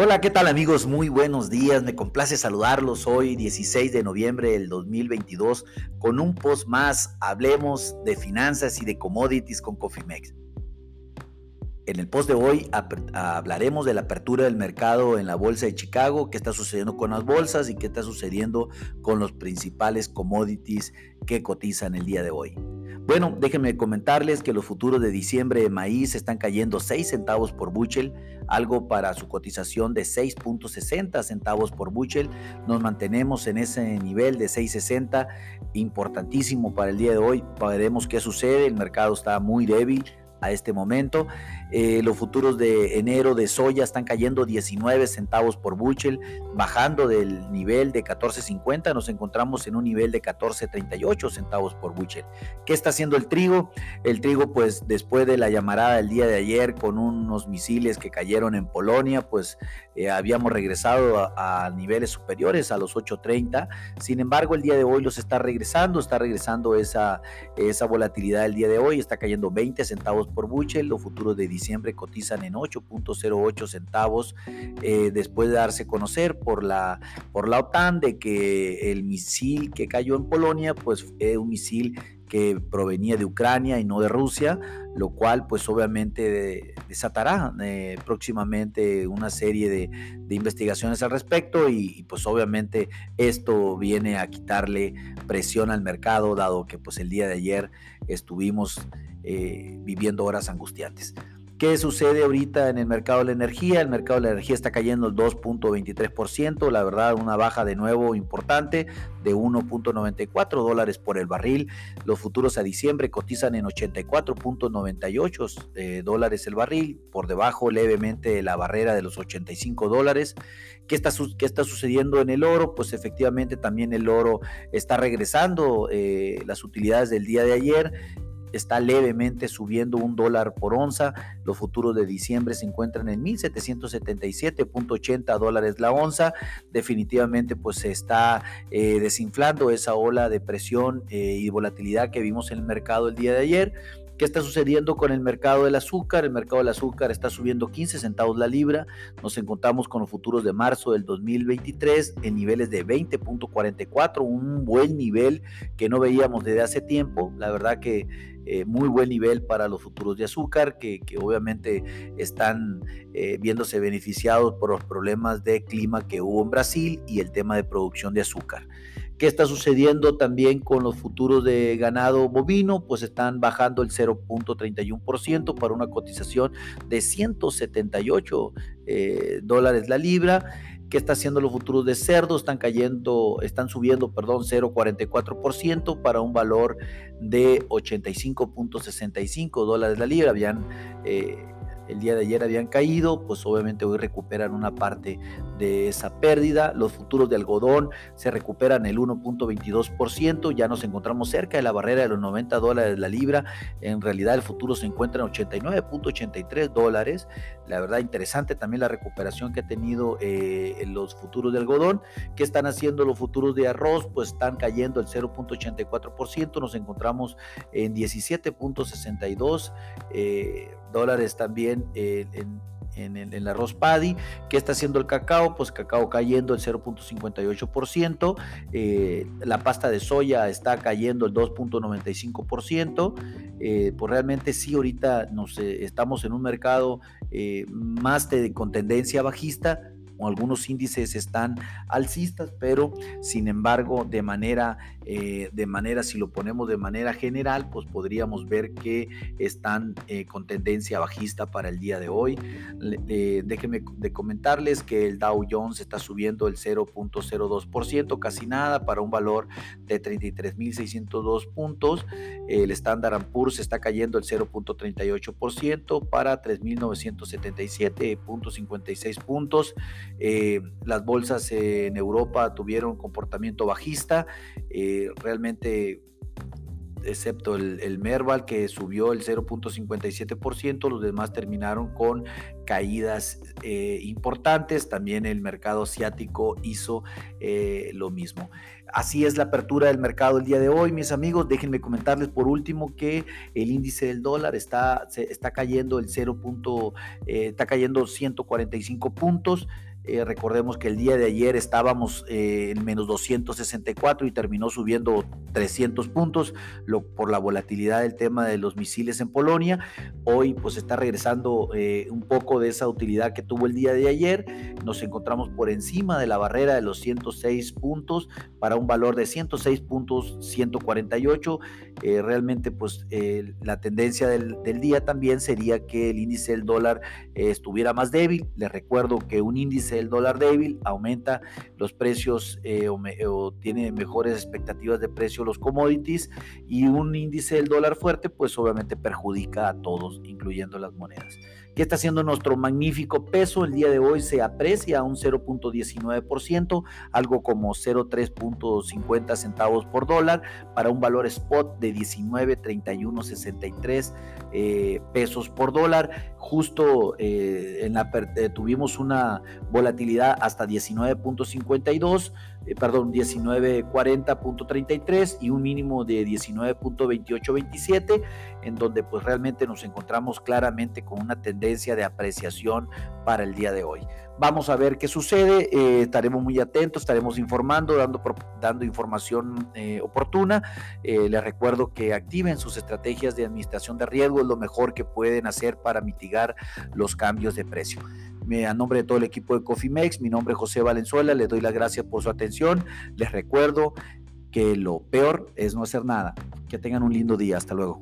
Hola, ¿qué tal amigos? Muy buenos días. Me complace saludarlos hoy, 16 de noviembre del 2022, con un post más. Hablemos de finanzas y de commodities con Cofimex. En el post de hoy hablaremos de la apertura del mercado en la bolsa de Chicago, qué está sucediendo con las bolsas y qué está sucediendo con los principales commodities que cotizan el día de hoy. Bueno, déjenme comentarles que los futuros de diciembre de maíz están cayendo 6 centavos por bushel, algo para su cotización de 6.60 centavos por bushel. Nos mantenemos en ese nivel de 6.60, importantísimo para el día de hoy. Veremos qué sucede, el mercado está muy débil, a este momento. Eh, los futuros de enero de soya están cayendo 19 centavos por bushel, bajando del nivel de 14.50. Nos encontramos en un nivel de 14.38 centavos por bushel. ¿Qué está haciendo el trigo? El trigo, pues después de la llamarada del día de ayer con unos misiles que cayeron en Polonia, pues eh, habíamos regresado a, a, niveles superiores a los 8.30. Sin embargo, el día de hoy los está regresando, está regresando esa, esa volatilidad el día de hoy, está cayendo 20 centavos por bushel. Los futuros de diciembre cotizan en 8.08 centavos eh, después de darse a conocer por la, por la OTAN de que el misil que cayó en Polonia pues es un misil que provenía de Ucrania y no de Rusia, lo cual pues obviamente desatará eh, próximamente una serie de, investigaciones al respecto y, pues obviamente esto viene a quitarle presión al mercado dado que pues el día de ayer estuvimos eh, viviendo horas angustiantes. ¿Qué sucede ahorita en el mercado de la energía? El mercado de la energía está cayendo el 2.23%, la verdad una baja de nuevo importante de 1.94 dólares por el barril. Los futuros a diciembre cotizan en 84.98 eh, dólares el barril, por debajo levemente de la barrera de los 85 dólares. ¿Qué está, ¿Qué está sucediendo en el oro? Pues efectivamente también el oro está regresando eh, las utilidades del día de ayer está levemente subiendo un dólar por onza. Los futuros de diciembre se encuentran en 1777.80 dólares la onza. Definitivamente pues se está eh, desinflando esa ola de presión eh, y volatilidad que vimos en el mercado el día de ayer. ¿Qué está sucediendo con el mercado del azúcar? El mercado del azúcar está subiendo 15 centavos la libra. Nos encontramos con los futuros de marzo del 2023 en niveles de 20.44, un buen nivel que no veíamos desde hace tiempo. La verdad que eh, muy buen nivel para los futuros de azúcar, que, obviamente están eh, viéndose beneficiados por los problemas de clima que hubo en Brasil y el tema de producción de azúcar. ¿Qué está sucediendo también con los futuros de ganado bovino? Pues están bajando el 0.31% para una cotización de 178 eh, dólares la libra. ¿Qué está haciendo los futuros de cerdo? Están cayendo, están subiendo, perdón, 0.44% para un valor de 85.65 dólares la libra. Habían eh, el día de ayer habían caído, pues obviamente hoy recuperan una parte de esa pérdida. Los futuros de algodón se recuperan el 1.22%, ya nos encontramos cerca de la barrera de los 90 dólares la libra. En realidad el futuro se encuentra en 89.83 dólares. La verdad interesante también la recuperación que ha tenido eh, los futuros de algodón. ¿Qué están haciendo los futuros de arroz? Pues están cayendo el 0.84%, nos encontramos en 17.62 eh, dólares también eh, en, el arroz paddy. ¿Qué está haciendo el cacao? Pues cacao cayendo el 0.58%. Eh, la pasta de soya está cayendo el 2.95%. Eh, pues realmente sí, ahorita nos, estamos en un mercado más de, con tendencia bajista algunos índices están alcistas, pero sin embargo, de manera, eh, de manera, si lo ponemos de manera general, pues podríamos ver que están eh, con tendencia bajista para el día de hoy. déjenme de comentarles que el Dow Jones está subiendo el 0.02%, casi nada, para un valor de 33.602 puntos. El Standard Poor's está cayendo el 0.38% para 3.977.56 puntos. Eh, las bolsas en Europa tuvieron comportamiento bajista, eh, realmente excepto el, Merval que subió el 0.57%, los demás terminaron con caídas eh, importantes, también el mercado asiático hizo lo mismo. Así es la apertura del mercado el día de hoy, mis amigos. Déjenme comentarles por último que el índice del dólar está, está cayendo el 0. está cayendo 145 puntos. Eh, recordemos que el día de ayer estábamos eh, en menos 264 y terminó subiendo 300 puntos por la volatilidad del tema de los misiles en Polonia. Hoy pues está regresando eh, un poco de esa utilidad que tuvo el día de ayer. Nos encontramos por encima de la barrera de los 106 puntos para un valor de 106 puntos 148. realmente pues la tendencia del, del, día también sería que el índice del dólar estuviera más débil. Les recuerdo que un índice del dólar débil aumenta los precios eh, o, tiene mejores expectativas de precio los commodities y un índice del dólar fuerte pues obviamente perjudica a todos, incluyendo las monedas. ¿Qué está haciendo nuestro magnífico peso? El día de hoy se aprecia a un 0.19%, algo como 0.350 centavos por dólar, para un valor spot de 19.3163 eh, pesos por dólar. Justo eh, en la, tuvimos una volatilidad hasta 19.52 eh, perdón, 1940.33 y un mínimo de 19.2827, en donde pues realmente nos encontramos claramente con una tendencia de apreciación para el día de hoy. Vamos a ver qué sucede, eh, estaremos muy atentos, estaremos informando, dando, dando información eh, oportuna. les recuerdo que activen sus estrategias de administración de riesgo, es lo mejor que pueden hacer para mitigar los cambios de precio a nombre de todo el equipo de Cofimex, mi nombre es José Valenzuela, les doy las gracias por su atención. Les recuerdo que lo peor es no hacer nada. Que tengan un lindo día. Hasta luego.